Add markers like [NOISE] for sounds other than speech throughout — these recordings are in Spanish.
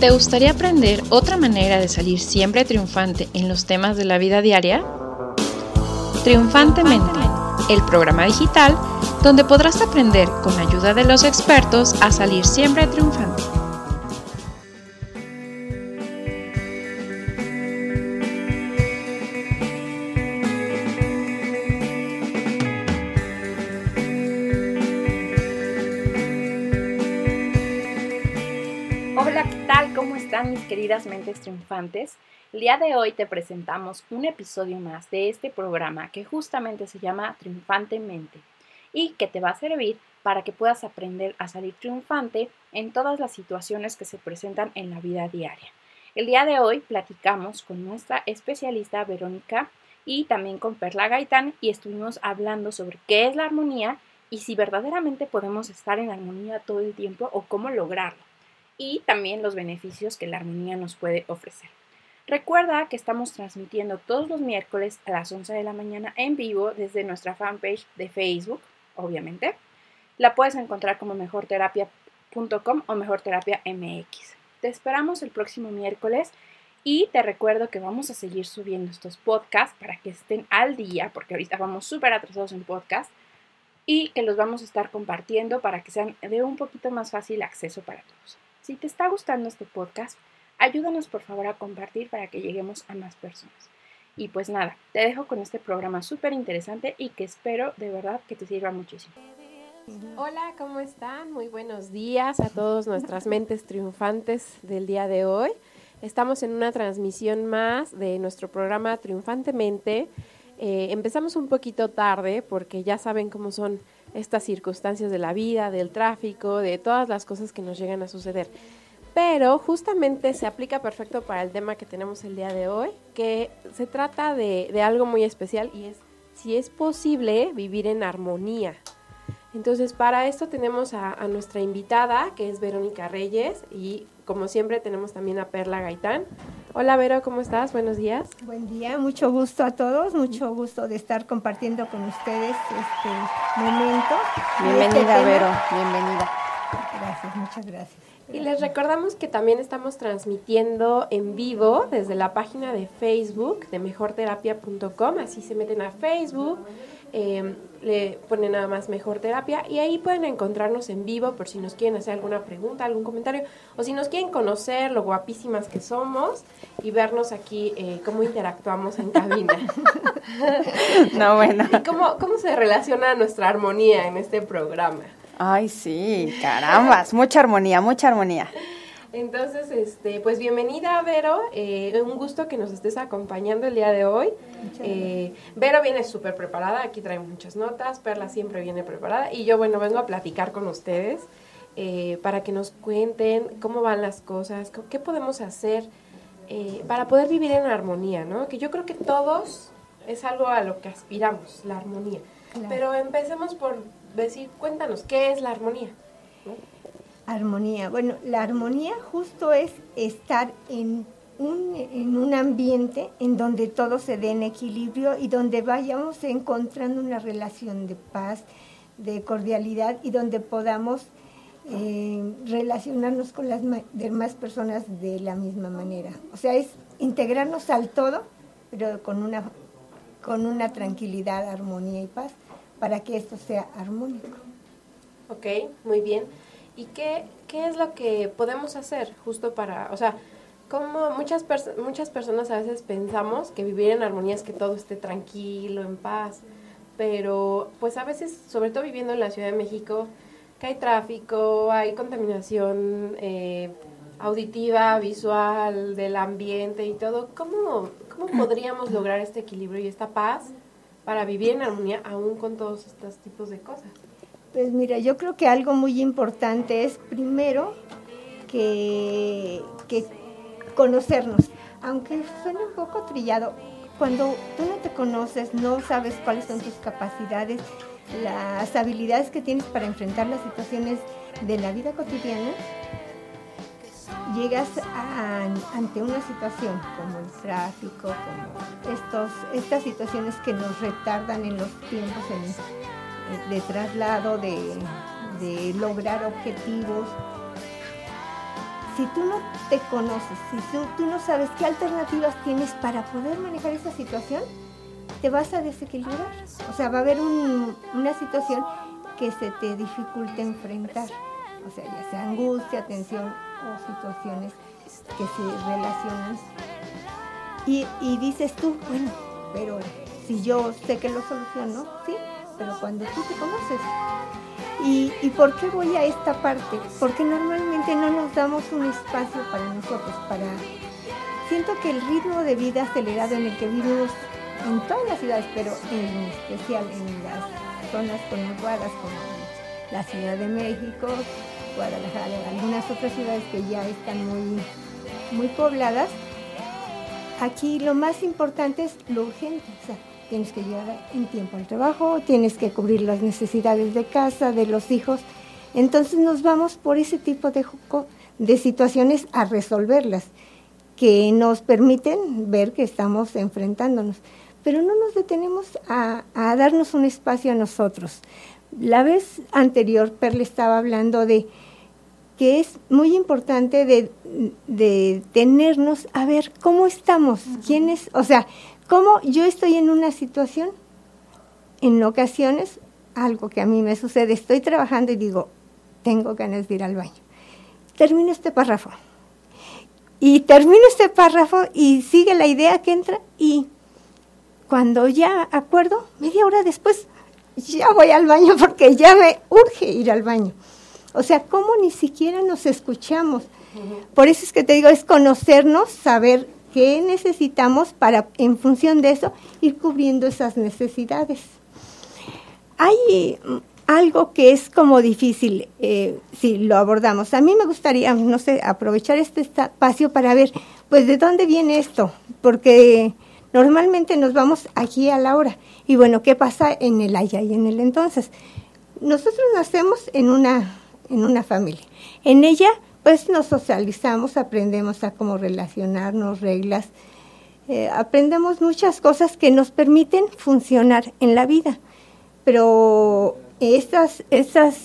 ¿Te gustaría aprender otra manera de salir siempre triunfante en los temas de la vida diaria? Triunfantemente, el programa digital donde podrás aprender con ayuda de los expertos a salir siempre triunfante. Queridas mentes triunfantes? El día de hoy te presentamos un episodio más de este programa que justamente se llama Triunfantemente y que te va a servir para que puedas aprender a salir triunfante en todas las situaciones que se presentan en la vida diaria. El día de hoy platicamos con nuestra especialista Verónica y también con Perla Gaitán y estuvimos hablando sobre qué es la armonía y si verdaderamente podemos estar en armonía todo el tiempo o cómo lograrlo y también los beneficios que la armonía nos puede ofrecer. Recuerda que estamos transmitiendo todos los miércoles a las 11 de la mañana en vivo desde nuestra fanpage de Facebook, obviamente. La puedes encontrar como mejorterapia.com o mejorterapia MX. Te esperamos el próximo miércoles y te recuerdo que vamos a seguir subiendo estos podcasts para que estén al día, porque ahorita vamos súper atrasados en podcast y que los vamos a estar compartiendo para que sean de un poquito más fácil acceso para todos. Si te está gustando este podcast, ayúdanos por favor a compartir para que lleguemos a más personas. Y pues nada, te dejo con este programa súper interesante y que espero de verdad que te sirva muchísimo. Hola, ¿cómo están? Muy buenos días a todos nuestras mentes triunfantes del día de hoy. Estamos en una transmisión más de nuestro programa Triunfantemente. Eh, empezamos un poquito tarde porque ya saben cómo son estas circunstancias de la vida, del tráfico, de todas las cosas que nos llegan a suceder. Pero justamente se aplica perfecto para el tema que tenemos el día de hoy, que se trata de, de algo muy especial y es si es posible vivir en armonía. Entonces, para esto tenemos a, a, nuestra invitada, que es Verónica Reyes, y como siempre tenemos también a Perla Gaitán. Hola, Vero, ¿cómo estás? Buenos días. Buen día, mucho gusto a todos, mucho gusto de estar compartiendo con ustedes este momento. Bienvenida, este Vero, bienvenida. Gracias, muchas gracias. Y les recordamos que también estamos transmitiendo en vivo desde la página de Facebook de mejorterapia.com, así se meten a Facebook eh, le ponen nada más mejor terapia y ahí pueden encontrarnos en vivo por si nos quieren hacer alguna pregunta, algún comentario o si nos quieren conocer lo guapísimas que somos y vernos aquí eh, cómo interactuamos en cabina. [LAUGHS] no, bueno. ¿Y cómo, cómo se relaciona nuestra armonía en este programa? Ay, sí, carambas, mucha armonía, mucha armonía. Entonces, este, pues bienvenida, Vero. Eh, un gusto que nos estés acompañando el día de hoy. Eh, Vero viene súper preparada, aquí trae muchas notas, Perla siempre viene preparada y yo, bueno, vengo a platicar con ustedes eh, para que nos cuenten cómo van las cosas, qué podemos hacer eh, para poder vivir en armonía, ¿no? Que yo creo que todos es algo a lo que aspiramos, la armonía. Claro. Pero empecemos por decir, cuéntanos, ¿qué es la armonía? Armonía. Bueno, la armonía justo es estar en un, en un ambiente en donde todo se dé en equilibrio y donde vayamos encontrando una relación de paz, de cordialidad y donde podamos eh, relacionarnos con las demás personas de la misma manera. O sea, es integrarnos al todo, pero con una, con una tranquilidad, armonía y paz, para que esto sea armónico. Ok, muy bien. ¿Y qué, qué es lo que podemos hacer justo para, o sea, como muchas, pers muchas personas a veces pensamos que vivir en armonía es que todo esté tranquilo, en paz, pero pues a veces, sobre todo viviendo en la Ciudad de México, que hay tráfico, hay contaminación eh, auditiva, visual, del ambiente y todo, ¿cómo, ¿cómo podríamos lograr este equilibrio y esta paz para vivir en armonía aún con todos estos tipos de cosas? Pues mira, yo creo que algo muy importante es primero que, conocernos, aunque suene un poco trillado, cuando tú no te conoces, no sabes cuáles son tus capacidades, las habilidades que tienes para enfrentar las situaciones de la vida cotidiana, llegas ante una situación como el tráfico, como estos, estas situaciones que nos retardan en los tiempos en, de traslado, de, lograr objetivos, si tú no te conoces, si tú, tú no sabes qué alternativas tienes para poder manejar esa situación, te vas a desequilibrar. O sea, va a haber un- una situación que se te dificulte enfrentar. O sea, ya sea angustia, tensión o situaciones que se relacionan. Y, y dices tú, bueno, pero si yo sé que lo soluciono, sí, pero cuando tú te conoces. ¿Y, ¿Y por qué voy a esta parte? Porque normalmente no nos damos un espacio para nosotros, para... Siento que el ritmo de vida acelerado en el que vivimos en todas las ciudades, pero en especial en las zonas conurbadas como la Ciudad de México, Guadalajara, algunas otras ciudades que ya están muy, muy pobladas, aquí lo más importante es lo urgente. O sea, tienes que llegar en tiempo al trabajo, tienes que cubrir las necesidades de casa, de los hijos. Entonces nos vamos por ese tipo de, de situaciones a resolverlas, que nos permiten ver que estamos enfrentándonos. Pero no nos detenemos a, a darnos un espacio a nosotros. La vez anterior, Perle estaba hablando de que es muy importante de, de tenernos a ver cómo estamos, quién es, o sea, cómo yo estoy en una situación, en ocasiones, algo que a mí me sucede, estoy trabajando y digo, tengo ganas de ir al baño. Termino este párrafo. Y termino este párrafo y sigue la idea que entra y cuando ya acuerdo, media hora después, ya voy al baño porque ya me urge ir al baño. O sea, ¿cómo ni siquiera nos escuchamos? Por eso es que te digo, es conocernos, saber qué necesitamos para, en función de eso, ir cubriendo esas necesidades. Hay mm, algo que es como difícil eh, si lo abordamos. A mí me gustaría, no sé, aprovechar este espacio para ver, pues, de dónde viene esto, porque normalmente nos vamos aquí a la hora. Y bueno, ¿qué pasa en el allá y en el entonces? Nosotros nacemos en una, en una familia. En ella, pues, nos socializamos, aprendemos a cómo relacionarnos, reglas, eh, aprendemos muchas cosas que nos permiten funcionar en la vida. Pero estas, estas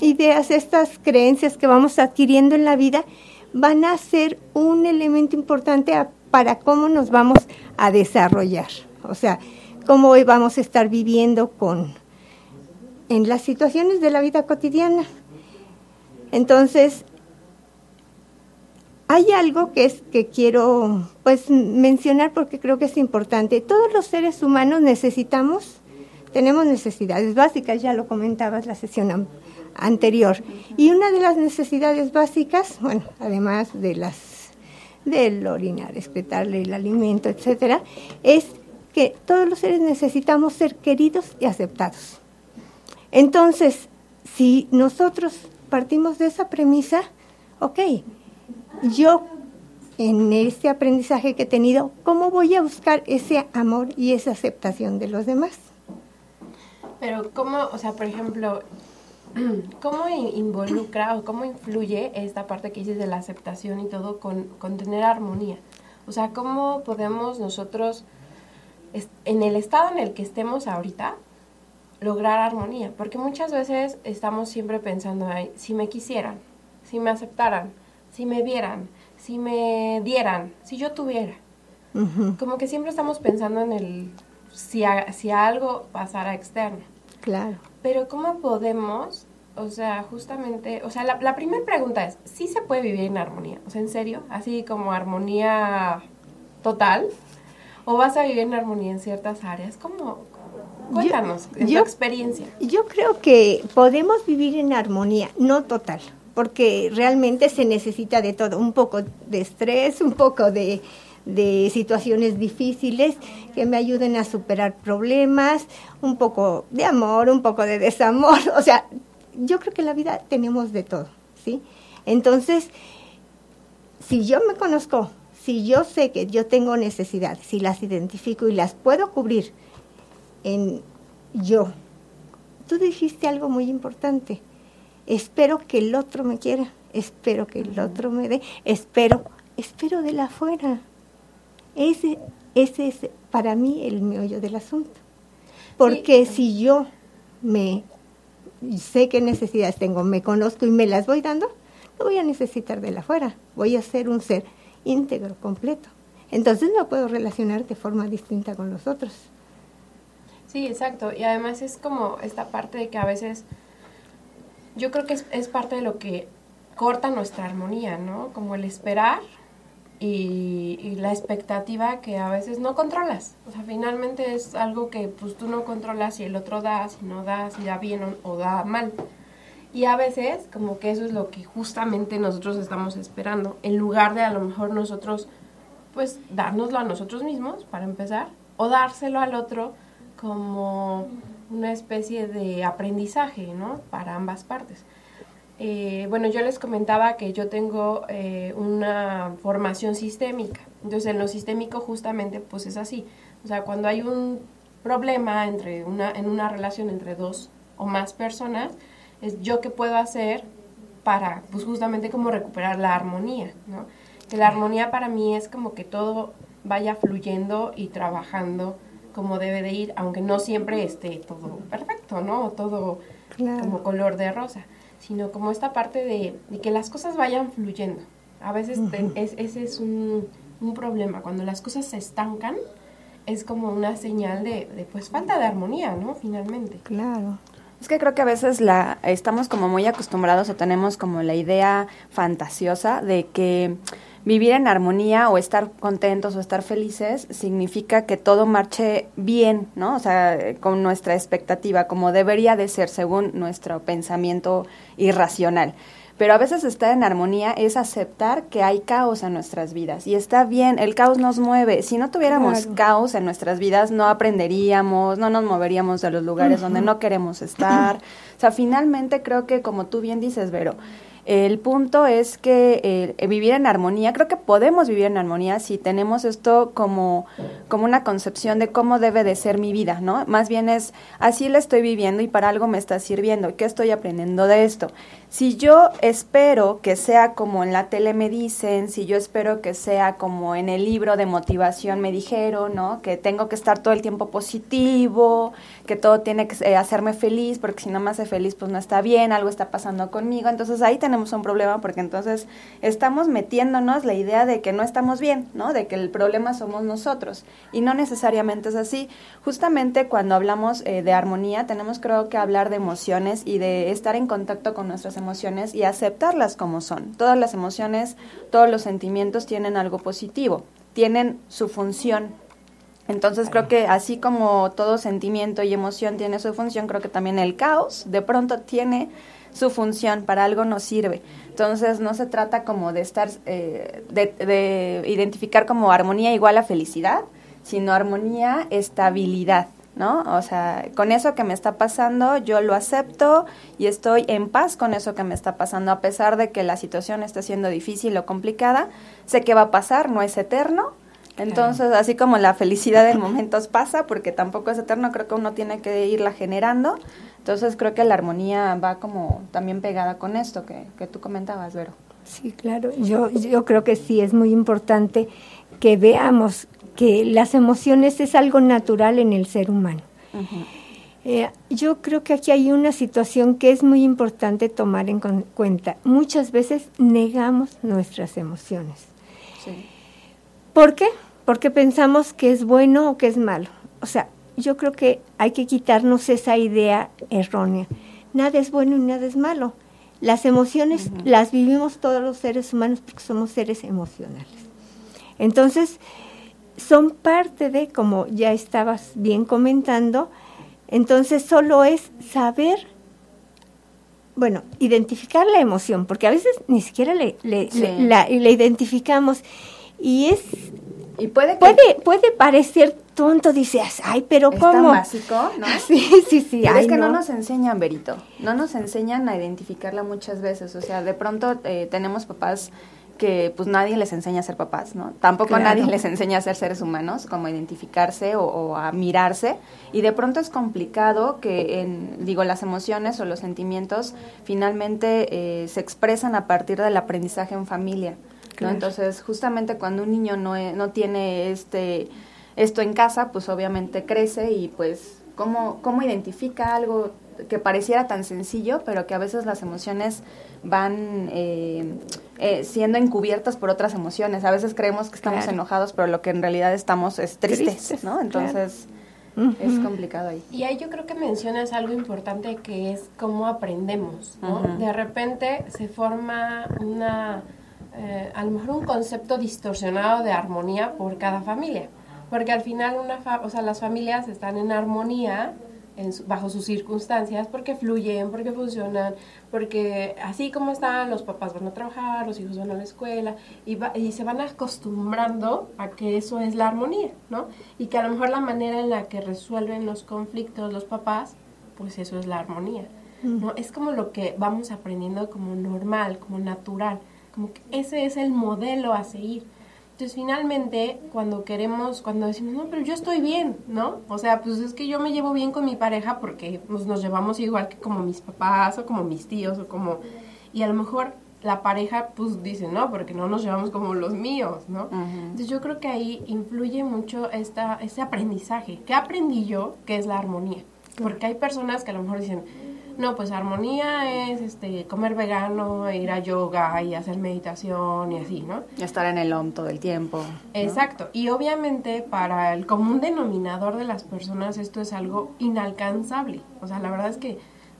ideas, estas creencias que vamos adquiriendo en la vida van a ser un elemento importante a- para cómo nos vamos a desarrollar. O sea, cómo hoy vamos a estar viviendo con en las situaciones de la vida cotidiana. Entonces, hay algo que es que quiero pues mencionar porque creo que es importante. Todos los seres humanos necesitamos, tenemos necesidades básicas, ya lo comentabas la sesión anterior. Y una de las necesidades básicas, bueno, además de las del orinar, excretarle el alimento, etcétera, es que todos los seres necesitamos ser queridos y aceptados. Entonces, si nosotros partimos de esa premisa, ok, yo en este aprendizaje que he tenido, ¿cómo voy a buscar ese amor y esa aceptación de los demás? Pero cómo, o sea, por ejemplo, [CLEARS THROAT] ¿cómo in- involucra o cómo influye esta parte que dices de la aceptación y todo con, con tener armonía? O sea, ¿cómo podemos nosotros, en el estado en el que estemos ahorita, lograr armonía? Porque muchas veces estamos siempre pensando, "Ay, si me quisieran, si me aceptaran, si me vieran, si me dieran, si yo tuviera. Como que siempre estamos pensando en el si, a- si algo pasara externo. claro. Pero ¿cómo podemos, o sea, justamente, o sea, la, la primera pregunta es, ¿sí se puede vivir en armonía? O sea, ¿en serio? Así como armonía total. ¿O vas a vivir en armonía en ciertas áreas? ¿Cómo? Cuéntanos, yo- tu experiencia. Yo creo que podemos vivir en armonía, no total, porque realmente se necesita de todo, un poco de estrés, un poco de, de situaciones difíciles que me ayuden a superar problemas, un poco de amor, un poco de desamor, [LAUGHS] o sea, yo creo que en la vida tenemos de todo, ¿sí? Entonces, si yo me conozco, si yo sé que yo tengo necesidades, si las identifico y las puedo cubrir en yo, tú dijiste algo muy importante. Espero que el otro me quiera, espero que el otro me dé, espero, espero de la afuera. Ese, ese es para mí el meollo del asunto. Porque si yo me sé qué necesidades tengo, me conozco y me las voy dando, no voy a necesitar de la afuera, voy a ser un ser íntegro, completo. Entonces no puedo relacionar de forma distinta con los otros. Sí, exacto. Y además es como esta parte de que a veces, yo creo que es, es parte de lo que corta nuestra armonía, ¿no? Como el esperar y, la expectativa que a veces no controlas. O sea, finalmente es algo que pues tú no controlas y el otro da, si no da, si da bien o, o da mal. Y a veces como que eso es lo que justamente nosotros estamos esperando, en lugar de a lo mejor nosotros pues dárnoslo a nosotros mismos para empezar o dárselo al otro como una especie de aprendizaje, ¿no? Para ambas partes. Eh, bueno, yo les comentaba que yo tengo eh, una formación sistémica. Entonces, en lo sistémico justamente pues es así. O sea, cuando hay un problema entre una, en una relación entre dos o más personas, es yo qué puedo hacer para pues justamente como recuperar la armonía. Que la armonía para mí es como que todo vaya fluyendo y trabajando como debe de ir, aunque no siempre esté todo perfecto, ¿no? O todo claro. como color de rosa sino como esta parte de, de que las cosas vayan fluyendo. A veces uh -huh. te, es, ese es un, un, problema, cuando las cosas se estancan, es como una señal de, de, pues falta de armonía, ¿no? Finalmente. Claro. Es que creo que a veces la estamos como muy acostumbrados o tenemos como la idea fantasiosa de que vivir en armonía o estar contentos o estar felices significa que todo marche bien, ¿no? O sea, con nuestra expectativa, como debería de ser según nuestro pensamiento irracional. Pero a veces estar en armonía es aceptar que hay caos en nuestras vidas y está bien, el caos nos mueve. Si no tuviéramos claro. caos en nuestras vidas, no aprenderíamos, no nos moveríamos de los lugares uh -huh. donde no queremos estar. O sea, finalmente creo que como tú bien dices, Vero, el punto es que eh, vivir en armonía, creo que podemos vivir en armonía si tenemos esto como, como una concepción de cómo debe de ser mi vida, ¿no? Más bien es, así la estoy viviendo y para algo me está sirviendo, ¿qué estoy aprendiendo de esto? Si yo espero que sea como en la tele me dicen, si yo espero que sea como en el libro de motivación me dijeron, ¿no? Que tengo que estar todo el tiempo positivo, que todo tiene que eh, hacerme feliz, porque si no me hace feliz, pues no está bien, algo está pasando conmigo. Entonces ahí tenemos un problema, porque entonces estamos metiéndonos la idea de que no estamos bien, ¿no? De que el problema somos nosotros. Y no necesariamente es así. Justamente cuando hablamos eh, de armonía, tenemos creo que hablar de emociones y de estar en contacto con nuestras emociones y aceptarlas como son. Todas las emociones, todos los sentimientos tienen algo positivo, tienen su función. Entonces creo que así como todo sentimiento y emoción tiene su función, creo que también el caos de pronto tiene su función, para algo nos sirve. Entonces no se trata como de estar, eh, de, de identificar como armonía igual a felicidad, sino armonía, estabilidad. ¿No? O sea, con eso que me está pasando, yo lo acepto y estoy en paz con eso que me está pasando, a pesar de que la situación está siendo difícil o complicada, sé que va a pasar, no es eterno. Entonces, claro. así como la felicidad en momentos pasa, porque tampoco es eterno, creo que uno tiene que irla generando. Entonces, creo que la armonía va como también pegada con esto que, que tú comentabas, Vero. Sí, claro. Yo, yo creo que sí es muy importante que veamos que las emociones es algo natural en el ser humano. Uh -huh. eh, yo creo que aquí hay una situación que es muy importante tomar en cuenta. Muchas veces negamos nuestras emociones. Sí. ¿Por qué? Porque pensamos que es bueno o que es malo. O sea, yo creo que hay que quitarnos esa idea errónea. Nada es bueno y nada es malo. Las emociones uh -huh. las vivimos todos los seres humanos porque somos seres emocionales. Entonces, son parte de, como ya estabas bien comentando, entonces solo es saber, bueno, identificar la emoción, porque a veces ni siquiera le, le, sí. le, la, identificamos y es... Y puede, que... puede, puede parecer tonto, dices, ay, pero ¿cómo? Tan básico, ¿no? [LAUGHS] Sí, sí, sí. Pero ay, es que no. no. nos enseñan, Berito, no nos enseñan a identificarla muchas veces, o sea, de pronto eh, tenemos papás que pues nadie les enseña a ser papás, ¿no? Tampoco claro. nadie les enseña a ser seres humanos, como a identificarse o, o, a mirarse. Y de pronto es complicado que, en, digo, las emociones o los sentimientos finalmente eh, se expresan a partir del aprendizaje en familia, claro. ¿no? Entonces, justamente cuando un niño no, no tiene este esto en casa, pues obviamente crece y pues cómo, cómo identifica algo que pareciera tan sencillo, pero que a veces las emociones van eh, eh, siendo encubiertas por otras emociones. A veces creemos que estamos enojados, pero lo que en realidad estamos es tristes, ¿no? Entonces... Es complicado ahí. Y ahí yo creo que mencionas algo importante que es cómo aprendemos, ¿no? De repente se forma una, eh, a lo mejor un concepto distorsionado de armonía por cada familia. Porque al final una o sea, las familias están en armonía bajo sus circunstancias, porque fluyen, porque funcionan, porque así como están, los papás van a trabajar, los hijos van a la escuela, y, y se van acostumbrando a que eso es la armonía, ¿no? Y que a lo mejor la manera en la que resuelven los conflictos los papás, pues eso es la armonía, ¿no? Es como lo que vamos aprendiendo como normal, como natural, como que ese es el modelo a seguir entonces, finalmente, cuando queremos, cuando decimos, no, pero yo estoy bien, ¿no? O sea, pues es que yo me llevo bien con mi pareja porque pues, nos llevamos igual que como mis papás o como mis tíos o como... Y a lo mejor la pareja pues dice, no, porque no nos llevamos como los míos, ¿no? Entonces yo creo que ahí influye mucho esta, este aprendizaje. ¿Qué aprendí yo? Que es la armonía. Porque hay personas que a lo mejor dicen, no, pues armonía es este comer vegano, ir a yoga y hacer meditación y así, ¿no? Y estar en el OM todo el tiempo. Exacto. Y obviamente para el común denominador de las personas esto es algo inalcanzable. O sea, la verdad es que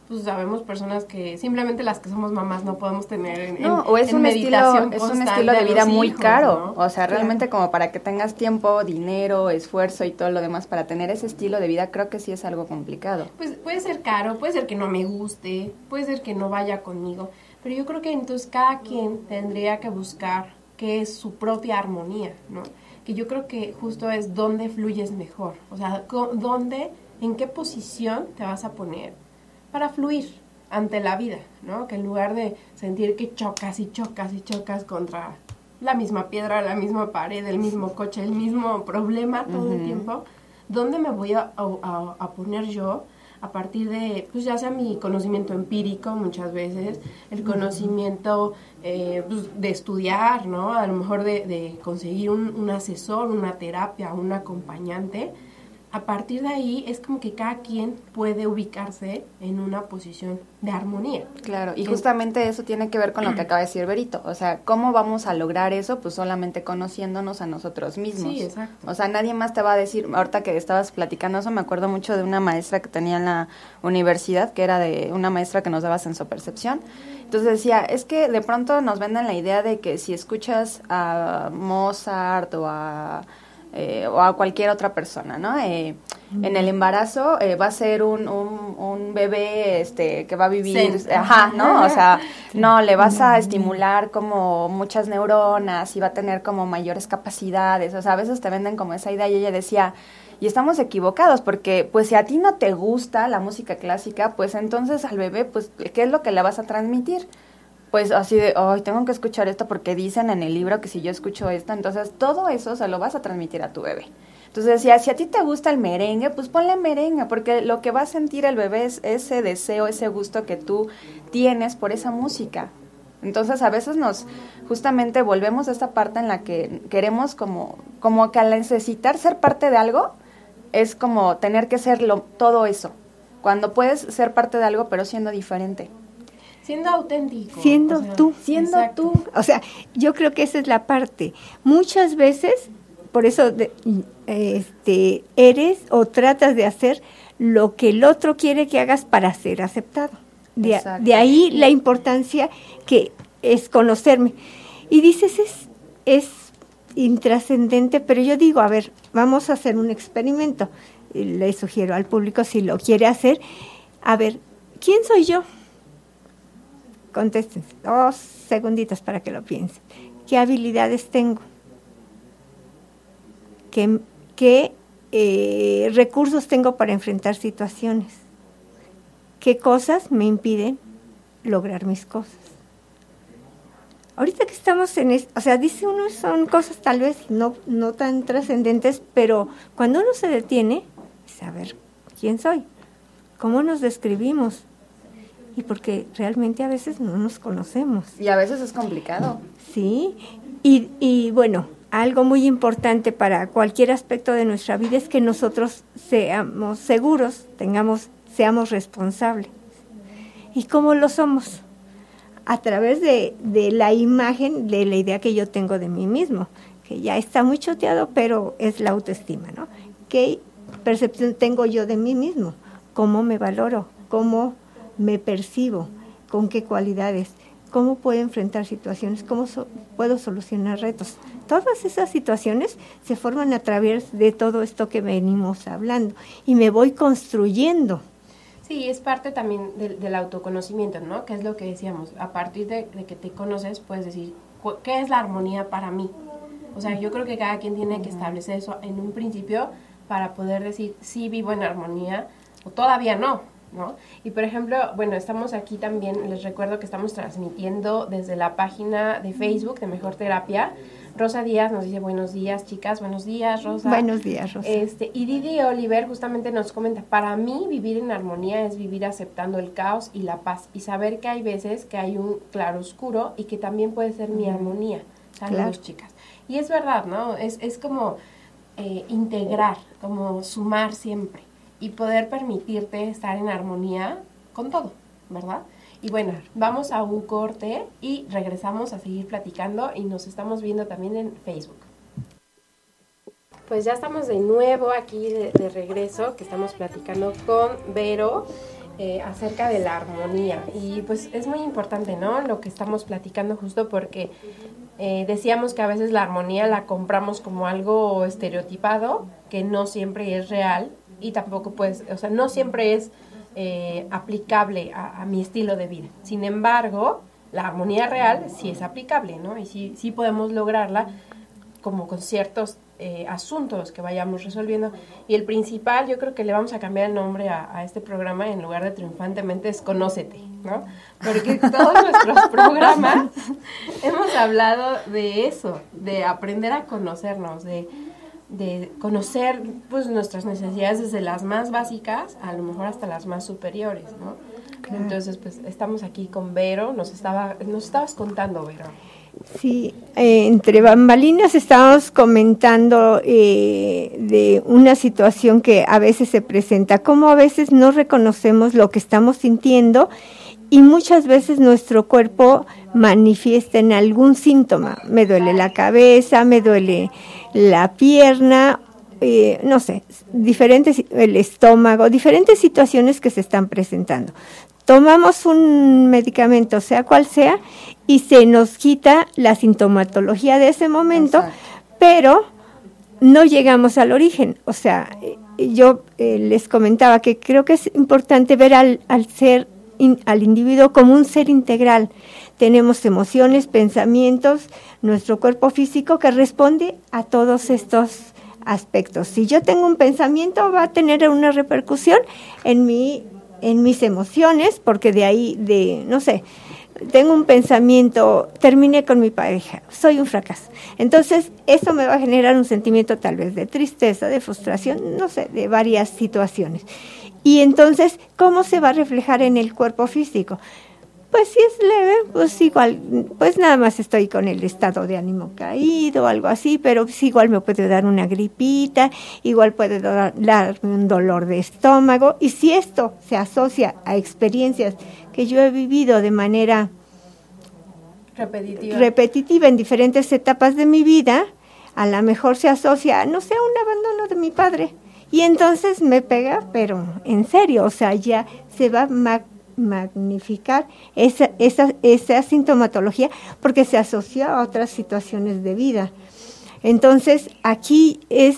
pues sabemos personas que simplemente las que somos mamás no podemos tener en, no, o es un estilo es un estilo de vida muy caro. o sea realmente como para que tengas tiempo dinero esfuerzo y todo lo demás para tener ese estilo de vida creo que sí es algo complicado. Pues puede ser caro puede ser que no me guste puede ser que no vaya conmigo pero yo creo que entonces cada quien tendría que buscar qué es su propia armonía no que yo creo que justo es dónde fluyes mejor o sea dónde en qué posición te vas a poner para fluir ante la vida, ¿no? Que en lugar de sentir que chocas y chocas y chocas contra la misma piedra, la misma pared, el mismo coche, el mismo problema todo el tiempo, ¿dónde me voy a, poner yo a partir de, pues ya sea mi conocimiento empírico muchas veces, el conocimiento eh, pues, de estudiar, ¿no? A lo mejor de, conseguir un, un asesor, una terapia, un acompañante, a partir de ahí es como que cada quien puede ubicarse en una posición de armonía. Claro, y justamente eso tiene que ver con lo que acaba de decir Berito. O sea, ¿cómo vamos a lograr eso? Pues solamente conociéndonos a nosotros mismos. Sí, exacto. O sea, nadie más te va a decir, ahorita que estabas platicando eso, me acuerdo mucho de una maestra que tenía en la universidad, que era de una maestra que nos daba sensopercepción. Entonces decía, es que de pronto nos venden la idea de que si escuchas a Mozart o a eh, o a cualquier otra persona, ¿no? Eh, en el embarazo eh, va a ser un, un, bebé este, que va a vivir, ajá, ¿no? O sea, [LAUGHS] no, le vas a estimular como muchas neuronas y va a tener como mayores capacidades, o sea, a veces te venden como esa idea y ella decía, y estamos equivocados porque pues si a ti no te gusta la música clásica, pues entonces al bebé, pues, ¿qué es lo que le vas a transmitir? Pues así de, ay, tengo que escuchar esto porque dicen en el libro que si yo escucho esto, entonces todo eso se lo vas a transmitir a tu bebé. Entonces decía, si a ti te gusta el merengue, pues ponle merengue, porque lo que va a sentir el bebé es ese deseo, ese gusto que tú tienes por esa música. Entonces a veces nos justamente volvemos a esta parte en la que queremos como, como que al necesitar ser parte de algo, es como tener que ser todo eso. Cuando puedes ser parte de algo pero siendo diferente. Siendo auténtico. Siendo tú. Siendo tú. O sea, yo creo que esa es la parte. Muchas veces, por eso este, eres o tratas de hacer lo que el otro quiere que hagas para ser aceptado. De, de ahí la importancia que es conocerme. Y dices, es, es intrascendente, pero yo digo, a ver, vamos a hacer un experimento. Le sugiero al público, si lo quiere hacer, a ver, ¿quién soy yo? Contesten, dos segunditos para que lo piensen. ¿Qué habilidades tengo? ¿Qué, eh, recursos tengo para enfrentar situaciones? ¿Qué cosas me impiden lograr mis cosas? Ahorita que estamos en esto, o sea, dice uno, son cosas tal vez no, no tan trascendentes, pero cuando uno se detiene, es a ver, ¿quién soy? ¿Cómo nos describimos? Y porque realmente a veces no nos conocemos. Y a veces es complicado. Sí, y, y bueno, algo muy importante para cualquier aspecto de nuestra vida es que nosotros seamos seguros, tengamos seamos responsables. ¿Y cómo lo somos? A través de, de la imagen, de la idea que yo tengo de mí mismo, que ya está muy choteado, pero es la autoestima, ¿no? ¿Qué percepción tengo yo de mí mismo? ¿Cómo me valoro? ¿Cómo me percibo? ¿Con qué cualidades? ¿Cómo puedo enfrentar situaciones? ¿Cómo puedo solucionar retos? Todas esas situaciones se forman a través de todo esto que venimos hablando y me voy construyendo. Sí, es parte también del, autoconocimiento, ¿no? Que es lo que decíamos. A partir de, que te conoces, puedes decir, ¿qué es la armonía para mí? O sea, yo creo que cada quien tiene que establecer eso en un principio para poder decir, sí vivo en armonía o todavía no, ¿no? Y por ejemplo, bueno, estamos aquí también, les recuerdo que estamos transmitiendo desde la página de Facebook de Mejor Terapia. Rosa Díaz nos dice buenos días, chicas, buenos días, Rosa. Buenos días, Rosa. Este, y Didi Oliver justamente nos comenta, para mí vivir en armonía es vivir aceptando el caos y la paz y saber que hay veces que hay un claro oscuro y que también puede ser mi armonía. Saludos, chicas. Y es verdad, ¿no? Es, es como eh, integrar, como sumar siempre y poder permitirte estar en armonía con todo, ¿verdad? Y bueno, vamos a un corte y regresamos a seguir platicando y nos estamos viendo también en Facebook. Pues ya estamos de nuevo aquí de, regreso, que estamos platicando con Vero eh, acerca de la armonía. Y pues es muy importante, ¿no? Lo que estamos platicando justo porque eh, decíamos que a veces la armonía la compramos como algo estereotipado, que no siempre es real y tampoco pues, o sea, no siempre es eh, aplicable a, mi estilo de vida. Sin embargo, la armonía real sí es aplicable, ¿no? Y sí, sí podemos lograrla como con ciertos eh, asuntos que vayamos resolviendo. Y el principal, yo creo que le vamos a cambiar el nombre a, a, este programa en lugar de triunfantemente es Conócete, ¿no? Porque todos [LAUGHS] nuestros programas hemos hablado de eso, de aprender a conocernos, de de conocer pues nuestras necesidades desde las más básicas a lo mejor hasta las más superiores, ¿no? Entonces, pues estamos aquí con Vero, nos estaba nos estabas contando, Vero. Sí, eh, entre bambalinas estábamos comentando eh, de una situación que a veces se presenta, como a veces no reconocemos lo que estamos sintiendo y muchas veces nuestro cuerpo manifiesta en algún síntoma. Me duele la cabeza, me duele la pierna, eh, no sé, diferentes, el estómago, diferentes situaciones que se están presentando. Tomamos un medicamento, sea cual sea, y se nos quita la sintomatología de ese momento, pero no llegamos al origen. O sea, yo eh, les comentaba que creo que es importante ver al, al ser, al individuo como un ser integral tenemos emociones, pensamientos, nuestro cuerpo físico que responde a todos estos aspectos. Si yo tengo un pensamiento va a tener una repercusión en mi en mis emociones, porque de ahí de no sé, tengo un pensamiento, terminé con mi pareja, soy un fracaso. Entonces, eso me va a generar un sentimiento tal vez de tristeza, de frustración, no sé, de varias situaciones. Y entonces, ¿cómo se va a reflejar en el cuerpo físico? Pues si es leve, pues igual, pues nada más estoy con el estado de ánimo caído algo así, pero pues igual me puede dar una gripita, igual puede darme un dolor de estómago. Y si esto se asocia a experiencias que yo he vivido de manera repetitiva, repetitiva en diferentes etapas de mi vida, a lo mejor se asocia, no sé, a un abandono de mi padre. Y entonces me pega, pero en serio, o sea, ya se va magnificar esa, esa, esa sintomatología porque se asocia a otras situaciones de vida. Entonces, aquí es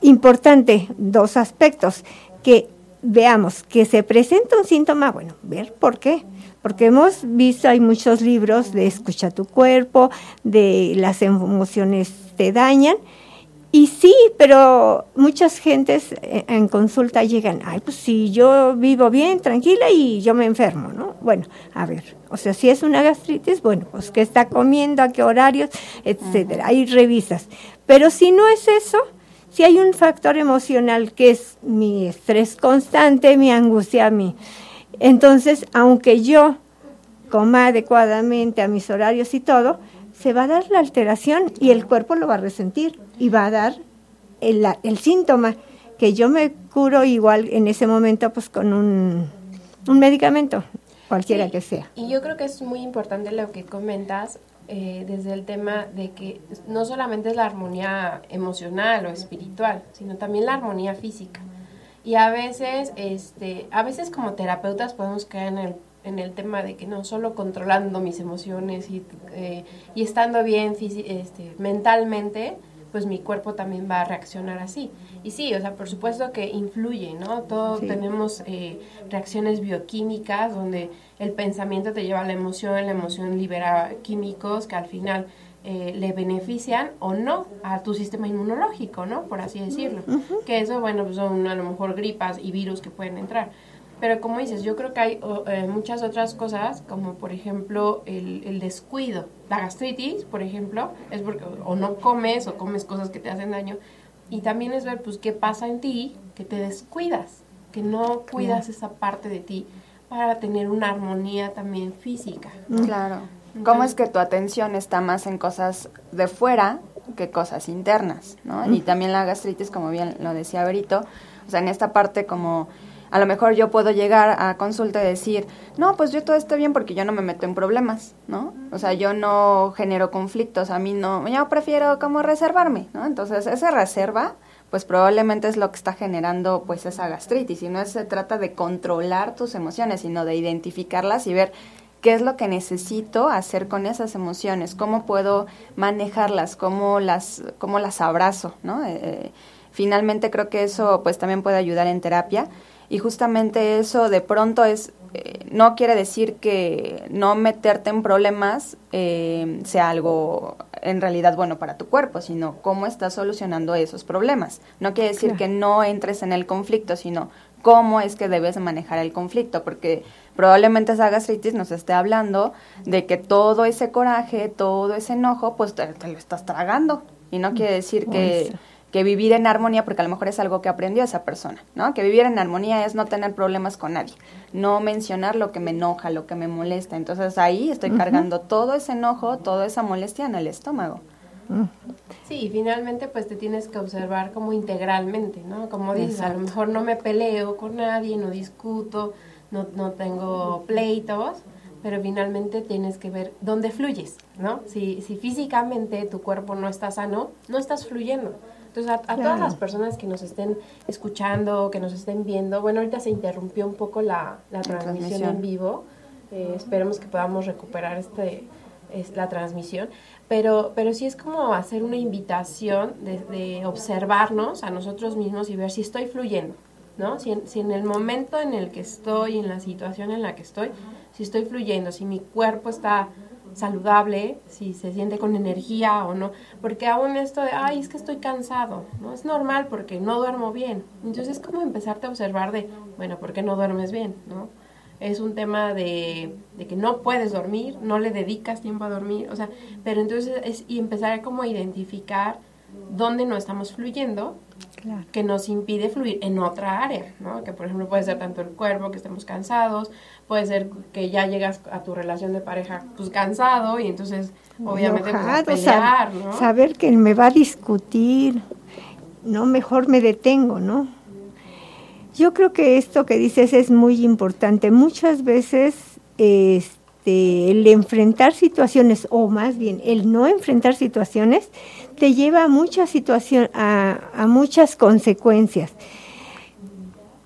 importante dos aspectos, que veamos que se presenta un síntoma, bueno, ver por qué. Porque hemos visto, hay muchos libros de escucha tu cuerpo, de las emociones te dañan, y sí, pero muchas gentes en consulta llegan, ay, pues si yo vivo bien, tranquila y yo me enfermo, ¿no? Bueno, a ver, o sea, si es una gastritis, bueno, pues qué está comiendo, a qué horarios, etcétera, ahí revisas. Pero si no es eso, si hay un factor emocional que es mi estrés constante, mi angustia, mi... Entonces, aunque yo coma adecuadamente a mis horarios y todo, se va a dar la alteración y el cuerpo lo va a resentir y va a dar el, el síntoma que yo me curo igual en ese momento pues con un, un medicamento, cualquiera que sea. Y yo creo que es muy importante lo que comentas eh, desde el tema de que no solamente es la armonía emocional o espiritual, sino también la armonía física. Y a veces, este, a veces como terapeutas podemos caer en el, en el tema de que no, solo controlando mis emociones y, eh, y estando bien este, mentalmente, pues mi cuerpo también va a reaccionar así. Y sí, o sea, por supuesto que influye, ¿no? Todos tenemos eh, reacciones bioquímicas donde el pensamiento te lleva a la emoción, la emoción libera químicos que al final eh, le benefician o no a tu sistema inmunológico, ¿no? Por así decirlo. Que eso, bueno, pues son a lo mejor gripas y virus que pueden entrar. Pero como dices, yo creo que hay eh, muchas otras cosas, como por ejemplo el, el, descuido. La gastritis, por ejemplo, es porque o no comes o comes cosas que te hacen daño. Y también es ver, pues, qué pasa en ti, que te descuidas, que no cuidas esa parte de ti para tener una armonía también física. Claro. ¿Cómo es que tu atención está más en cosas de fuera que cosas internas, ¿no? Y también la gastritis, como bien lo decía Berito, o sea, en esta parte como a lo mejor yo puedo llegar a consulta y decir, no, pues yo todo está bien porque yo no me meto en problemas, ¿no? O sea, yo no genero conflictos, a mí no, yo prefiero como reservarme, ¿no? Entonces, esa reserva, pues probablemente es lo que está generando pues esa gastritis y no se trata de controlar tus emociones, sino de identificarlas y ver qué es lo que necesito hacer con esas emociones, cómo puedo manejarlas, cómo las, cómo las abrazo, ¿no? Eh, eh, finalmente creo que eso pues también puede ayudar en terapia y justamente eso de pronto es eh, no quiere decir que no meterte en problemas eh, sea algo en realidad bueno para tu cuerpo, sino cómo estás solucionando esos problemas. No quiere decir que no entres en el conflicto, sino cómo es que debes manejar el conflicto, porque probablemente esa gastritis nos esté hablando de que todo ese coraje, todo ese enojo, pues te, te lo estás tragando. Y no quiere decir que que vivir en armonía, porque a lo mejor es algo que aprendió esa persona, ¿no? Que vivir en armonía es no tener problemas con nadie, no mencionar lo que me enoja, lo que me molesta. Entonces ahí estoy cargando todo ese enojo, toda esa molestia en el estómago. Sí, y finalmente pues te tienes que observar como integralmente, ¿no? Como dices, a lo mejor no me peleo con nadie, no discuto, no, no tengo pleitos, pero finalmente tienes que ver dónde fluyes, ¿no? Si, si físicamente tu cuerpo no está sano, no estás fluyendo. Entonces, a, todas las personas que nos estén escuchando, que nos estén viendo, bueno, ahorita se interrumpió un poco la, la, transmisión, en vivo. Eh, esperemos que podamos recuperar este, es, la transmisión. Pero, pero sí es como hacer una invitación de, de, observarnos a nosotros mismos y ver si estoy fluyendo, ¿no? Si en, si en el momento en el que estoy, en la situación en la que estoy, si estoy fluyendo, si mi cuerpo está saludable, si se siente con energía o no, porque aún esto de, ay, es que estoy cansado, ¿no? Es normal porque no duermo bien. Entonces es como empezarte a observar de, bueno, ¿por qué no duermes bien, no? Es un tema de, de que no puedes dormir, no le dedicas tiempo a dormir, o sea, pero entonces es y empezar como identificar dónde no estamos fluyendo que nos impide fluir en otra área, ¿no? Que por ejemplo puede ser tanto el cuerpo, que estemos cansados, puede ser que ya llegas a tu relación de pareja pues cansado y entonces obviamente pues, pelear, ¿no? Saber que me va a discutir, no, mejor me detengo, ¿no? Yo creo que esto que dices es muy importante. Muchas veces este, el enfrentar situaciones, o más bien el no enfrentar situaciones, te lleva a muchas situaciones, a, muchas consecuencias.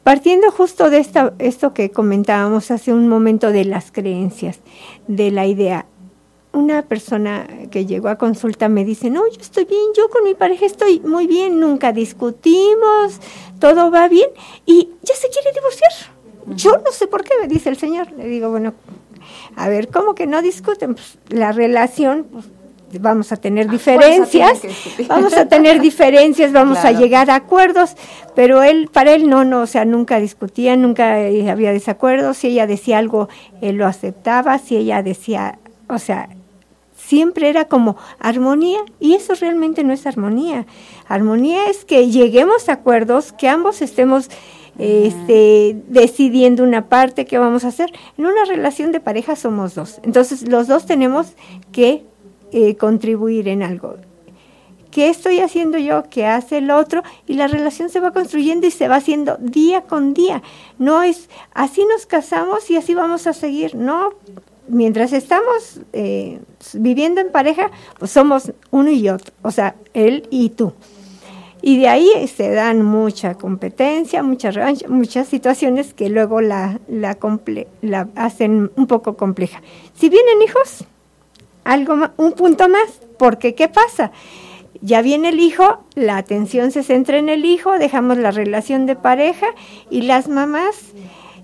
Partiendo justo de esta, esto que comentábamos hace un momento de las creencias, de la idea, una persona que llegó a consulta me dice, no, yo estoy bien, yo con mi pareja estoy muy bien, nunca discutimos, todo va bien y ya se quiere divorciar. Yo no sé por qué, me dice el señor. Le digo, bueno, a ver, ¿cómo que no discuten? Pues, la relación, pues, vamos a tener ah, diferencias, vamos a tener diferencias, vamos a llegar a acuerdos, pero él, para él no, no, o sea, nunca discutía, nunca había desacuerdos, si ella decía algo, él lo aceptaba, si ella decía, o sea, siempre era como armonía y eso realmente no es armonía. Armonía es que lleguemos a acuerdos, que ambos estemos este, decidiendo una parte que vamos a hacer. En una relación de pareja somos dos, entonces los dos tenemos que eh, contribuir en algo. ¿qué estoy haciendo yo? ¿Qué hace el otro? Y la relación se va construyendo y se va haciendo día con día. No es, así nos casamos y así vamos a seguir. No, mientras estamos eh, viviendo en pareja, pues somos uno y otro, o sea, él y tú. Y de ahí se dan mucha competencia, mucha revancha, muchas situaciones que luego la, la, la hacen un poco compleja. Si vienen hijos, algo un punto más, porque ¿qué pasa? Ya viene el hijo, la atención se centra en el hijo, dejamos la relación de pareja y las mamás,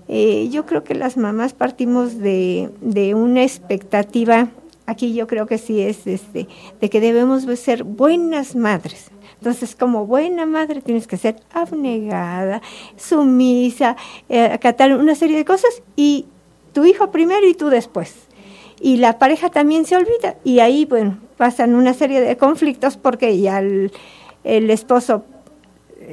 eh, yo creo que las mamás partimos de, una expectativa, aquí yo creo que sí es este, de que debemos ser buenas madres entonces, como buena madre tienes que ser abnegada, sumisa, eh, acatar una serie de cosas y tu hijo primero y tú después. Y la pareja también se olvida. Y ahí, bueno, pasan una serie de conflictos porque ya el, esposo,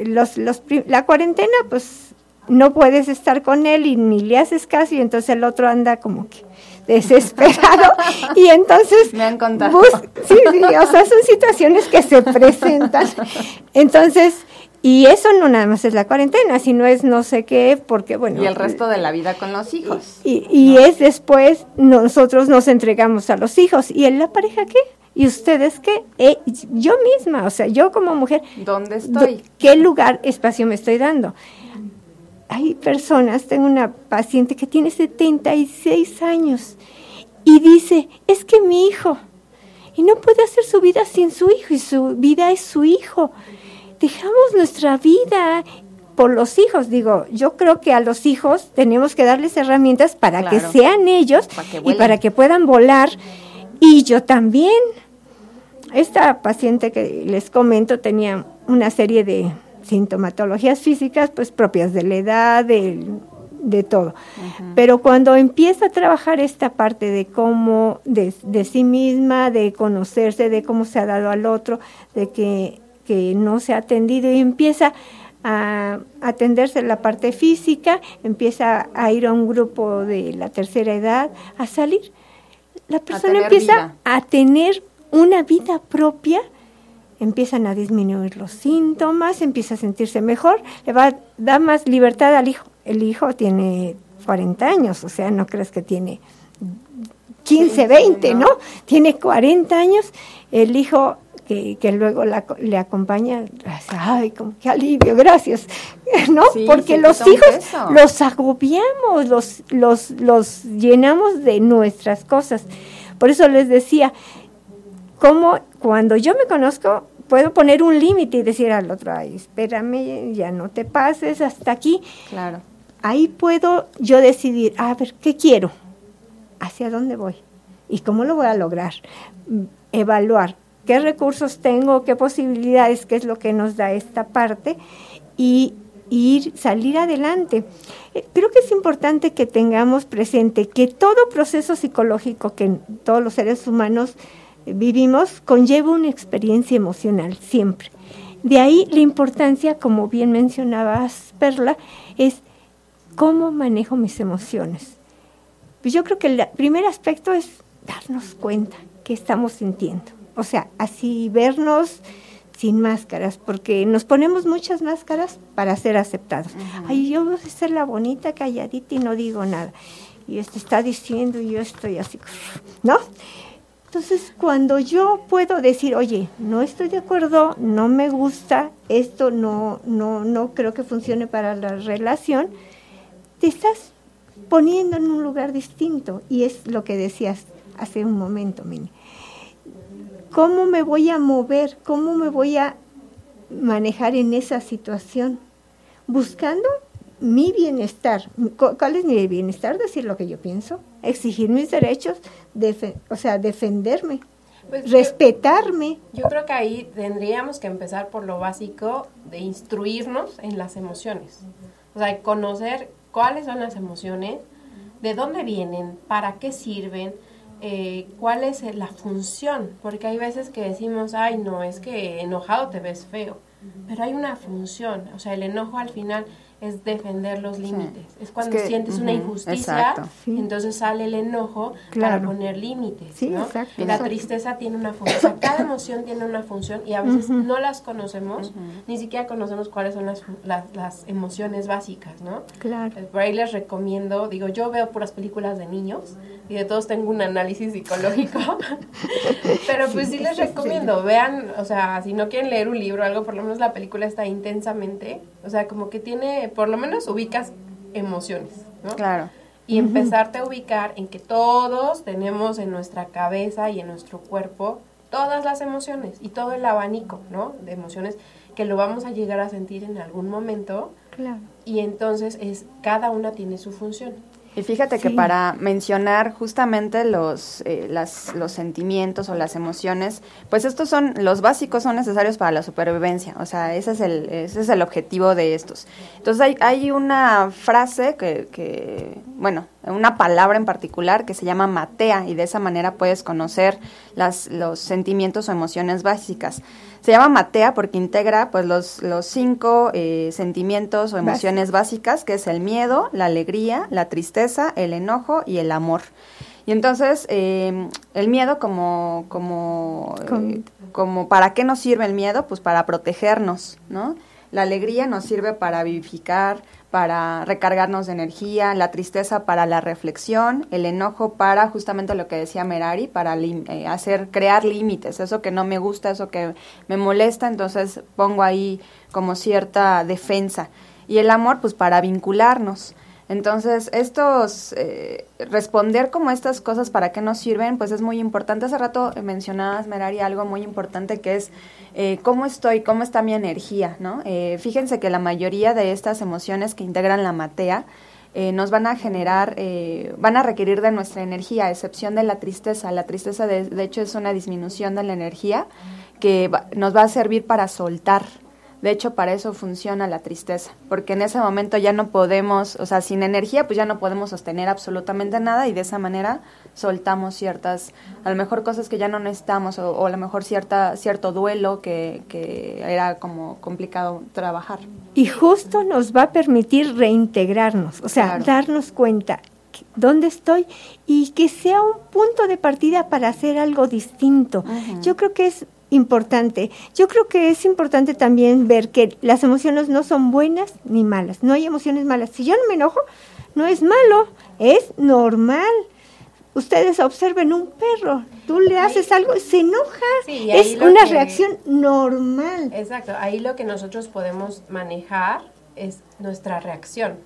los, los, la cuarentena, pues no puedes estar con él y ni le haces caso y entonces el otro anda como que desesperado. [LAUGHS] Y entonces me han contado. sí, sí, o sea son situaciones que se presentan. [LAUGHS] Entonces y eso no nada más es la cuarentena sino es no sé qué porque bueno y el resto de la vida con los hijos y, y es después nosotros nos entregamos a los hijos y en la pareja qué ¿Y ustedes qué? Eh, yo misma, o sea, yo como mujer. ¿Dónde estoy? ¿Qué lugar, espacio me estoy dando? hay personas, tengo una paciente que tiene 76 años y dice, es que mi hijo, y no puede hacer su vida sin su hijo, y su vida es su hijo. Dejamos nuestra vida por los hijos. Digo, yo creo que a los hijos tenemos que darles herramientas para que sean ellos y para que puedan volar. Y yo también. Esta paciente que les comento tenía una serie de sintomatologías físicas pues propias de la edad, de, todo. Pero cuando empieza a trabajar esta parte de cómo, de, sí misma, de conocerse, de cómo se ha dado al otro, de que, que no se ha atendido y empieza a atenderse la parte física, empieza a ir a un grupo de la tercera edad, a salir. La persona empieza a tener una vida propia empiezan a disminuir los síntomas, empieza a sentirse mejor, le va a dar más libertad al hijo. El hijo tiene 40 años, o sea, no crees que tiene 15, 20, ¿no? Tiene 40 años, el hijo que, que luego le acompaña, ay, como qué alivio, gracias, [LAUGHS] ¿no? Porque los hijos los agobiamos, los, los, los llenamos de nuestras cosas. Por eso les decía, cómo cuando yo me conozco, puedo poner un límite y decir al otro, ay, espérame, ya no te pases hasta aquí. Claro. Ahí puedo yo decidir, a ver, ¿qué quiero? ¿Hacia dónde voy? ¿Y cómo lo voy a lograr? Evaluar qué recursos tengo, qué posibilidades, qué es lo que nos da esta parte y ir, salir adelante. Eh, creo que es importante que tengamos presente que todo proceso psicológico que todos los seres humanos vivimos conlleva una experiencia emocional siempre. De ahí la importancia, como bien mencionabas, Perla, es cómo manejo mis emociones. Pues yo creo que el primer aspecto es darnos cuenta que estamos sintiendo. O sea, así vernos sin máscaras, porque nos ponemos muchas máscaras para ser aceptados. Ay, yo voy a ser la bonita, calladita y no digo nada. Y este está diciendo y yo estoy así, ¿no? Entonces, cuando yo puedo decir, oye, no estoy de acuerdo, no me gusta, esto no, no, no creo que funcione para la relación, te estás poniendo en un lugar distinto. Y es lo que decías hace un momento, Mini. ¿Cómo me voy a mover? ¿Cómo me voy a manejar en esa situación? Buscando mi bienestar. ¿Cuál es mi bienestar? Decir lo que yo pienso, exigir mis derechos, o sea, defenderme, pues respetarme. Yo, creo que ahí tendríamos que empezar por lo básico de instruirnos en las emociones. O sea, conocer cuáles son las emociones, de dónde vienen, para qué sirven, eh, cuál es la función. Porque hay veces que decimos, ay, no, es que enojado te ves feo. Pero hay una función. O sea, el enojo al final es defender los límites. Es cuando sientes una injusticia, entonces sale el enojo para poner límites. ¿no? La tristeza tiene una función, cada emoción tiene una función y a veces no las conocemos, ni siquiera conocemos cuáles son las, las, emociones básicas, ¿no? Claro. Eh, por ahí les recomiendo, digo, yo veo puras películas de niños y de todos tengo un análisis psicológico, [LAUGHS] pero pues sí les recomiendo, vean, o sea, si no quieren leer un libro o algo, por lo menos la película está intensamente, o sea, como que tiene, por lo menos ubicas emociones, ¿no? Claro. Y empezarte a ubicar en que todos tenemos en nuestra cabeza y en nuestro cuerpo todas las emociones y todo el abanico, ¿no? De emociones que lo vamos a llegar a sentir en algún momento. Claro. Y entonces es cada una tiene su función. Y fíjate que para mencionar justamente los, eh, las, los sentimientos o las emociones, pues estos son, los básicos son necesarios para la supervivencia, o sea, ese es el, ese es el objetivo de estos. Entonces hay, hay una frase que, que, bueno, una palabra en particular que se llama matea y de esa manera puedes conocer las, los sentimientos o emociones básicas. Se llama Matea porque integra pues los, los cinco eh, sentimientos o emociones básicas, que es el miedo, la alegría, la tristeza, el enojo y el amor. Y entonces, eh, el miedo como, como, eh, como, ¿para qué nos sirve el miedo? Pues para protegernos, ¿no? La alegría nos sirve para vivificar, para recargarnos de energía, la tristeza para la reflexión, el enojo para justamente lo que decía Merari, para eh, hacer, crear límites, eso que no me gusta, eso que me molesta, entonces pongo ahí como cierta defensa. Y el amor, pues para vincularnos. Entonces, estos, eh, responder como estas cosas para qué nos sirven, pues es muy importante. Hace rato mencionabas, Merari, algo muy importante que es eh, cómo estoy, cómo está mi energía, ¿no? Eh, fíjense que la mayoría de estas emociones que integran la matea nos van a generar, van a requerir de nuestra energía, a excepción de la tristeza. La tristeza, de, de hecho, es una disminución de la energía que nos va a servir para soltar, de hecho, para eso funciona la tristeza, porque en ese momento ya no podemos, o sea, sin energía, pues ya no podemos sostener absolutamente nada y de esa manera soltamos ciertas, a lo mejor cosas que ya no necesitamos o, a lo mejor cierta, cierto duelo que, que era como complicado trabajar. Y justo nos va a permitir reintegrarnos, o sea, darnos cuenta dónde estoy y que sea un punto de partida para hacer algo distinto. Yo creo que es importante. Yo creo que es importante también ver que las emociones no son buenas ni malas. No hay emociones malas. Si yo no me enojo, no es malo, es normal. Ustedes observen un perro, tú le haces algo, se enoja, es una reacción normal. Exacto, ahí lo que nosotros podemos manejar es nuestra reacción.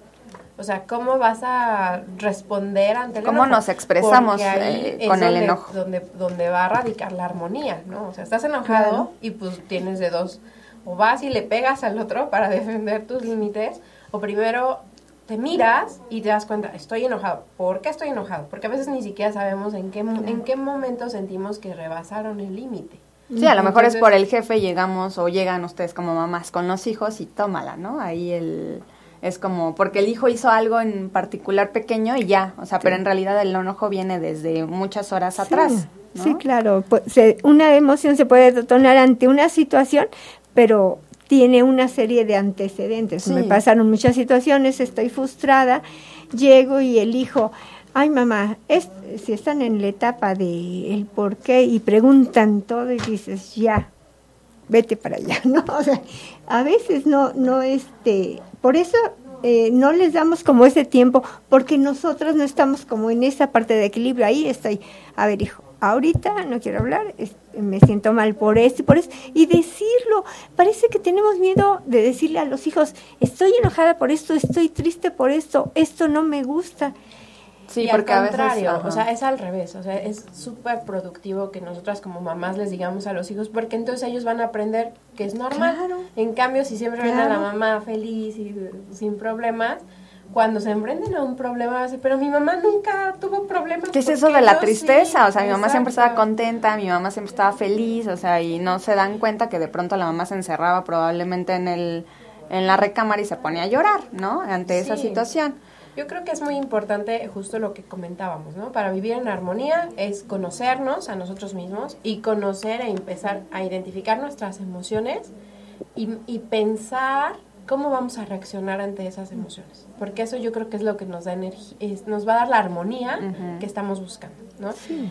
O sea, ¿cómo vas a responder ante el ¿Cómo nos expresamos eh, con el enojo? Donde, donde va a radicar la armonía, ¿no? O sea, estás enojado y pues tienes de dos. O vas y le pegas al otro para defender tus límites, o primero te miras y te das cuenta, estoy enojado. ¿Por qué estoy enojado? Porque a veces ni siquiera sabemos en qué, en qué momento sentimos que rebasaron el límite. Sí, a lo mejor es por el jefe, llegamos o llegan ustedes como mamás con los hijos y tómala, ¿no? Ahí el es como porque el hijo hizo algo en particular pequeño y ya, o sea, pero en realidad el enojo viene desde muchas horas atrás. Sí, claro, pues, una emoción se puede detonar ante una situación, pero tiene una serie de antecedentes. Me pasaron muchas situaciones, estoy frustrada, llego y el hijo, ay mamá, es, si están en la etapa de el por qué y preguntan todo y dices, ya, vete para allá, [LAUGHS] ¿no? O sea, a veces no, no, este, por eso eh, no les damos como ese tiempo, porque nosotros no estamos como en esa parte de equilibrio. Ahí estoy, a ver, hijo, ahorita no quiero hablar, me siento mal por esto y por eso. Y decirlo, parece que tenemos miedo de decirle a los hijos, estoy enojada por esto, estoy triste por esto, esto no me gusta. Sí, porque al contrario, o sea, es al revés, o sea, es súper productivo que nosotras como mamás les digamos a los hijos, porque entonces ellos van a aprender que es normal. En cambio, si siempre ven a la mamá feliz y sin problemas, cuando se emprenden a un problema, pero mi mamá nunca tuvo problemas. ¿Qué es eso de la tristeza? o sea, mi mamá siempre estaba contenta, mi mamá siempre estaba feliz, o sea, y no se dan cuenta que de pronto la mamá se encerraba probablemente en el en la recámara y se ponía a llorar, ¿no? Ante esa situación. Yo creo que es muy importante justo lo que comentábamos, ¿no? Para vivir en armonía es conocernos a nosotros mismos y conocer e empezar a identificar nuestras emociones y, y pensar cómo vamos a reaccionar ante esas emociones. Porque eso yo creo que es lo que nos da energía, nos va a dar la armonía que estamos buscando, ¿no?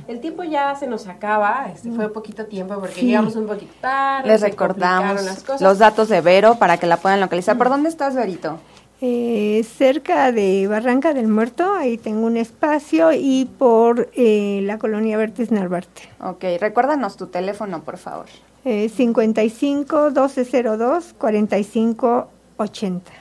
El tiempo ya se nos acaba, este fue poquito tiempo porque llegamos un poquito tarde. Les recordamos los datos de Vero para que la puedan localizar. ¿Por dónde estás, Verito? Eh, cerca de Barranca del Muerto, ahí tengo un espacio, y por eh, la colonia Vertes Narvarte. Ok, recuérdanos tu teléfono, por favor. Eh, 55 1202 45 80.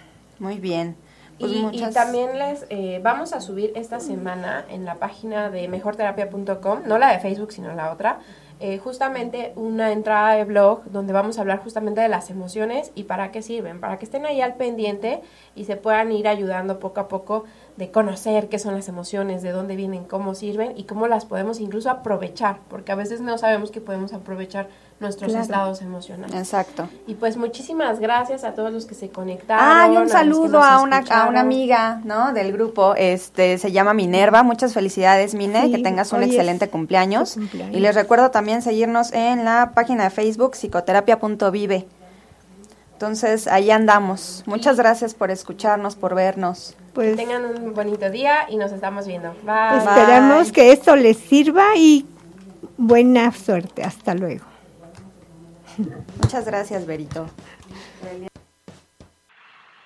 Muy bien. Pues y, también les eh, vamos a subir esta semana en la página de mejorterapia.com, no la de Facebook, sino la otra, eh, justamente una entrada de blog donde vamos a hablar justamente de las emociones y para qué sirven, para que estén ahí al pendiente y se puedan ir ayudando poco a poco de conocer qué son las emociones, de dónde vienen, cómo sirven y cómo las podemos incluso aprovechar, porque a veces no sabemos que podemos aprovechar nuestros estados emocionales. Exacto. Y pues muchísimas gracias a todos los que se conectaron. Ah, y un saludo a, una, a una amiga, ¿no? Del grupo, este, se llama Minerva. Muchas felicidades, Mine, que tengas un excelente cumpleaños. Y les recuerdo también seguirnos en la página de Facebook psicoterapia.vive. Entonces, ahí andamos. Muchas gracias por escucharnos, por vernos. Pues tengan un bonito día y nos estamos viendo. Bye. Esperamos que esto les sirva y buena suerte. Hasta luego. Muchas gracias, Berito.